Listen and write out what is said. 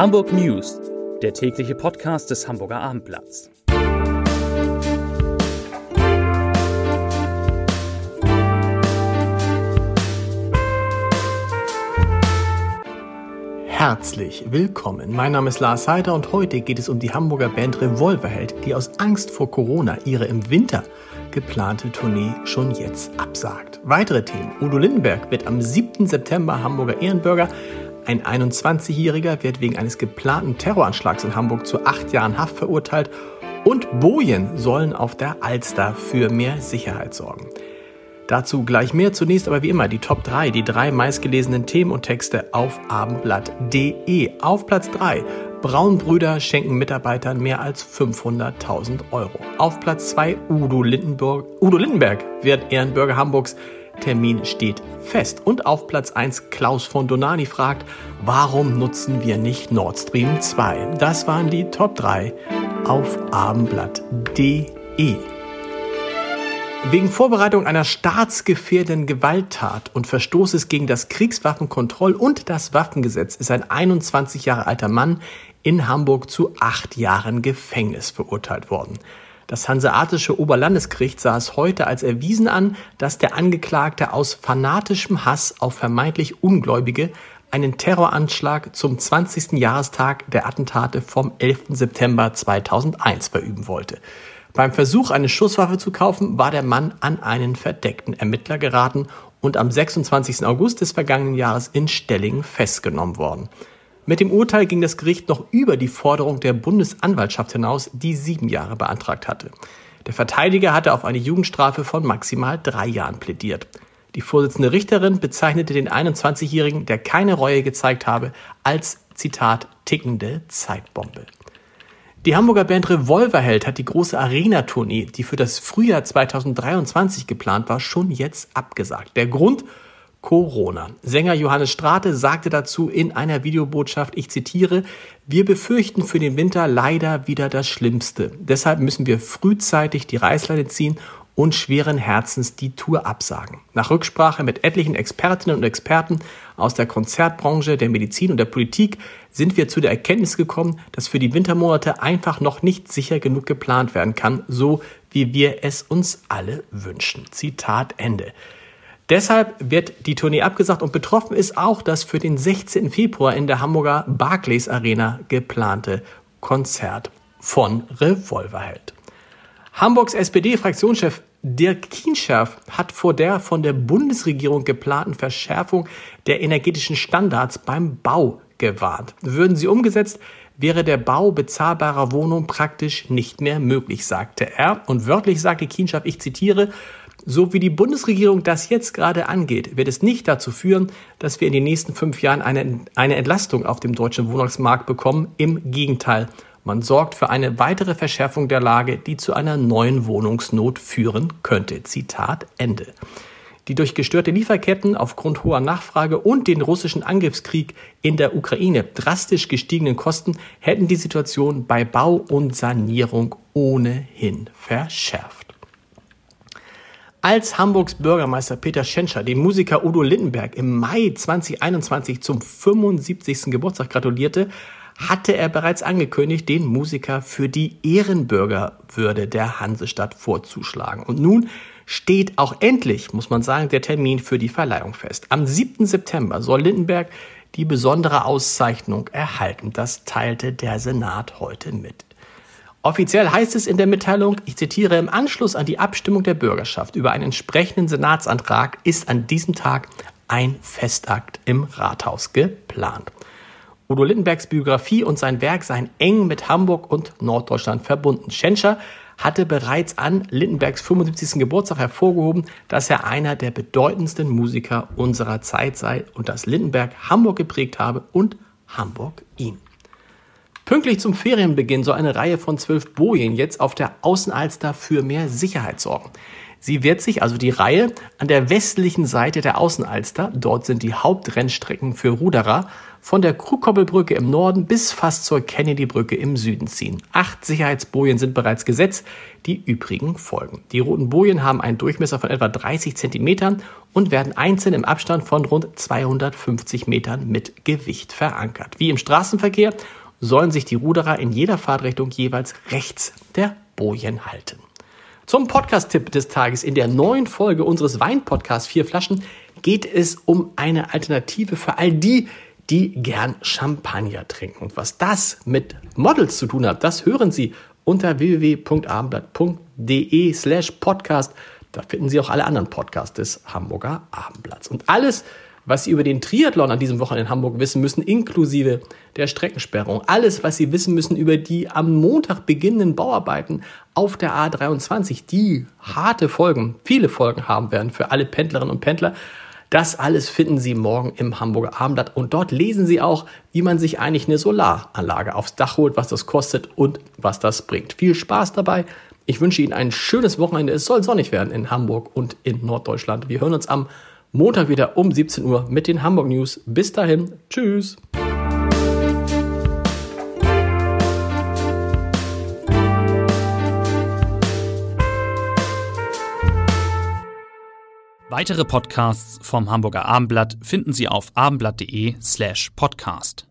Hamburg News, der tägliche Podcast des Hamburger Abendblatts. Herzlich willkommen. Mein Name ist Lars Heider und heute geht es um die Hamburger Band Revolverheld, die aus Angst vor Corona ihre im Winter geplante Tournee schon jetzt absagt. Weitere Themen. Udo Lindenberg wird am 7. September Hamburger Ehrenbürger. Ein 21-Jähriger wird wegen eines geplanten Terroranschlags in Hamburg zu acht Jahren Haft verurteilt. Und Bojen sollen auf der Alster für mehr Sicherheit sorgen. Dazu gleich mehr. Zunächst aber wie immer die Top 3, die drei meistgelesenen Themen und Texte auf abendblatt.de. Auf Platz 3 Braunbrüder schenken Mitarbeitern mehr als 500.000 Euro. Auf Platz 2 Udo, Udo Lindenberg wird Ehrenbürger Hamburgs. Termin steht fest. Und auf Platz 1 Klaus von Donani fragt, warum nutzen wir nicht Nord Stream 2? Das waren die Top 3 auf abendblatt.de. Wegen Vorbereitung einer staatsgefährdenden Gewalttat und Verstoßes gegen das Kriegswaffenkontroll- und das Waffengesetz ist ein 21 Jahre alter Mann in Hamburg zu acht Jahren Gefängnis verurteilt worden. Das Hanseatische Oberlandesgericht sah es heute als erwiesen an, dass der Angeklagte aus fanatischem Hass auf vermeintlich Ungläubige einen Terroranschlag zum 20. Jahrestag der Attentate vom 11. September 2001 verüben wollte. Beim Versuch, eine Schusswaffe zu kaufen, war der Mann an einen verdeckten Ermittler geraten und am 26. August des vergangenen Jahres in Stellingen festgenommen worden. Mit dem Urteil ging das Gericht noch über die Forderung der Bundesanwaltschaft hinaus, die sieben Jahre beantragt hatte. Der Verteidiger hatte auf eine Jugendstrafe von maximal drei Jahren plädiert. Die Vorsitzende Richterin bezeichnete den 21-Jährigen, der keine Reue gezeigt habe, als Zitat tickende Zeitbombe. Die Hamburger Band Revolverheld hat die große Arena-Tournee, die für das Frühjahr 2023 geplant war, schon jetzt abgesagt. Der Grund? Corona. Sänger Johannes Strate sagte dazu in einer Videobotschaft, ich zitiere, wir befürchten für den Winter leider wieder das Schlimmste. Deshalb müssen wir frühzeitig die Reißleine ziehen und schweren Herzens die Tour absagen. Nach Rücksprache mit etlichen Expertinnen und Experten aus der Konzertbranche, der Medizin und der Politik sind wir zu der Erkenntnis gekommen, dass für die Wintermonate einfach noch nicht sicher genug geplant werden kann, so wie wir es uns alle wünschen. Zitat Ende. Deshalb wird die Tournee abgesagt und betroffen ist auch das für den 16. Februar in der Hamburger Barclays Arena geplante Konzert von Revolverheld. Hamburgs SPD-Fraktionschef Dirk Kienscherf hat vor der von der Bundesregierung geplanten Verschärfung der energetischen Standards beim Bau gewarnt. Würden sie umgesetzt, wäre der Bau bezahlbarer Wohnungen praktisch nicht mehr möglich, sagte er. Und wörtlich sagte Kienscherf, ich zitiere, so wie die Bundesregierung das jetzt gerade angeht, wird es nicht dazu führen, dass wir in den nächsten fünf Jahren eine, eine Entlastung auf dem deutschen Wohnungsmarkt bekommen. Im Gegenteil. Man sorgt für eine weitere Verschärfung der Lage, die zu einer neuen Wohnungsnot führen könnte. Zitat Ende. Die durch gestörte Lieferketten aufgrund hoher Nachfrage und den russischen Angriffskrieg in der Ukraine drastisch gestiegenen Kosten hätten die Situation bei Bau und Sanierung ohnehin verschärft. Als Hamburgs Bürgermeister Peter Schenscher dem Musiker Udo Lindenberg im Mai 2021 zum 75. Geburtstag gratulierte, hatte er bereits angekündigt, den Musiker für die Ehrenbürgerwürde der Hansestadt vorzuschlagen. Und nun steht auch endlich, muss man sagen, der Termin für die Verleihung fest. Am 7. September soll Lindenberg die besondere Auszeichnung erhalten. Das teilte der Senat heute mit. Offiziell heißt es in der Mitteilung, ich zitiere, im Anschluss an die Abstimmung der Bürgerschaft über einen entsprechenden Senatsantrag ist an diesem Tag ein Festakt im Rathaus geplant. Udo Lindenbergs Biografie und sein Werk seien eng mit Hamburg und Norddeutschland verbunden. Schenscher hatte bereits an Lindenbergs 75. Geburtstag hervorgehoben, dass er einer der bedeutendsten Musiker unserer Zeit sei und dass Lindenberg Hamburg geprägt habe und Hamburg ihn. Pünktlich zum Ferienbeginn soll eine Reihe von zwölf Bojen jetzt auf der Außenalster für mehr Sicherheit sorgen. Sie wird sich, also die Reihe, an der westlichen Seite der Außenalster, dort sind die Hauptrennstrecken für Ruderer, von der Krugkoppelbrücke im Norden bis fast zur Kennedy-Brücke im Süden ziehen. Acht Sicherheitsbojen sind bereits gesetzt, die übrigen folgen. Die roten Bojen haben einen Durchmesser von etwa 30 Zentimetern und werden einzeln im Abstand von rund 250 Metern mit Gewicht verankert. Wie im Straßenverkehr sollen sich die Ruderer in jeder Fahrtrichtung jeweils rechts der Bojen halten. Zum Podcast-Tipp des Tages in der neuen Folge unseres Wein-Podcasts Vier Flaschen geht es um eine Alternative für all die, die gern Champagner trinken. Und was das mit Models zu tun hat, das hören Sie unter www.abendblatt.de slash podcast. Da finden Sie auch alle anderen Podcasts des Hamburger Abendblatts. Und alles, was Sie über den Triathlon an diesem Wochenende in Hamburg wissen müssen, inklusive der Streckensperrung, alles, was Sie wissen müssen über die am Montag beginnenden Bauarbeiten auf der A23, die harte Folgen, viele Folgen haben werden für alle Pendlerinnen und Pendler, das alles finden Sie morgen im Hamburger Abendblatt und dort lesen Sie auch, wie man sich eigentlich eine Solaranlage aufs Dach holt, was das kostet und was das bringt. Viel Spaß dabei. Ich wünsche Ihnen ein schönes Wochenende. Es soll sonnig werden in Hamburg und in Norddeutschland. Wir hören uns am Montag wieder um 17 Uhr mit den Hamburg News. Bis dahin, tschüss. Weitere Podcasts vom Hamburger Abendblatt finden Sie auf abendblatt.de slash podcast.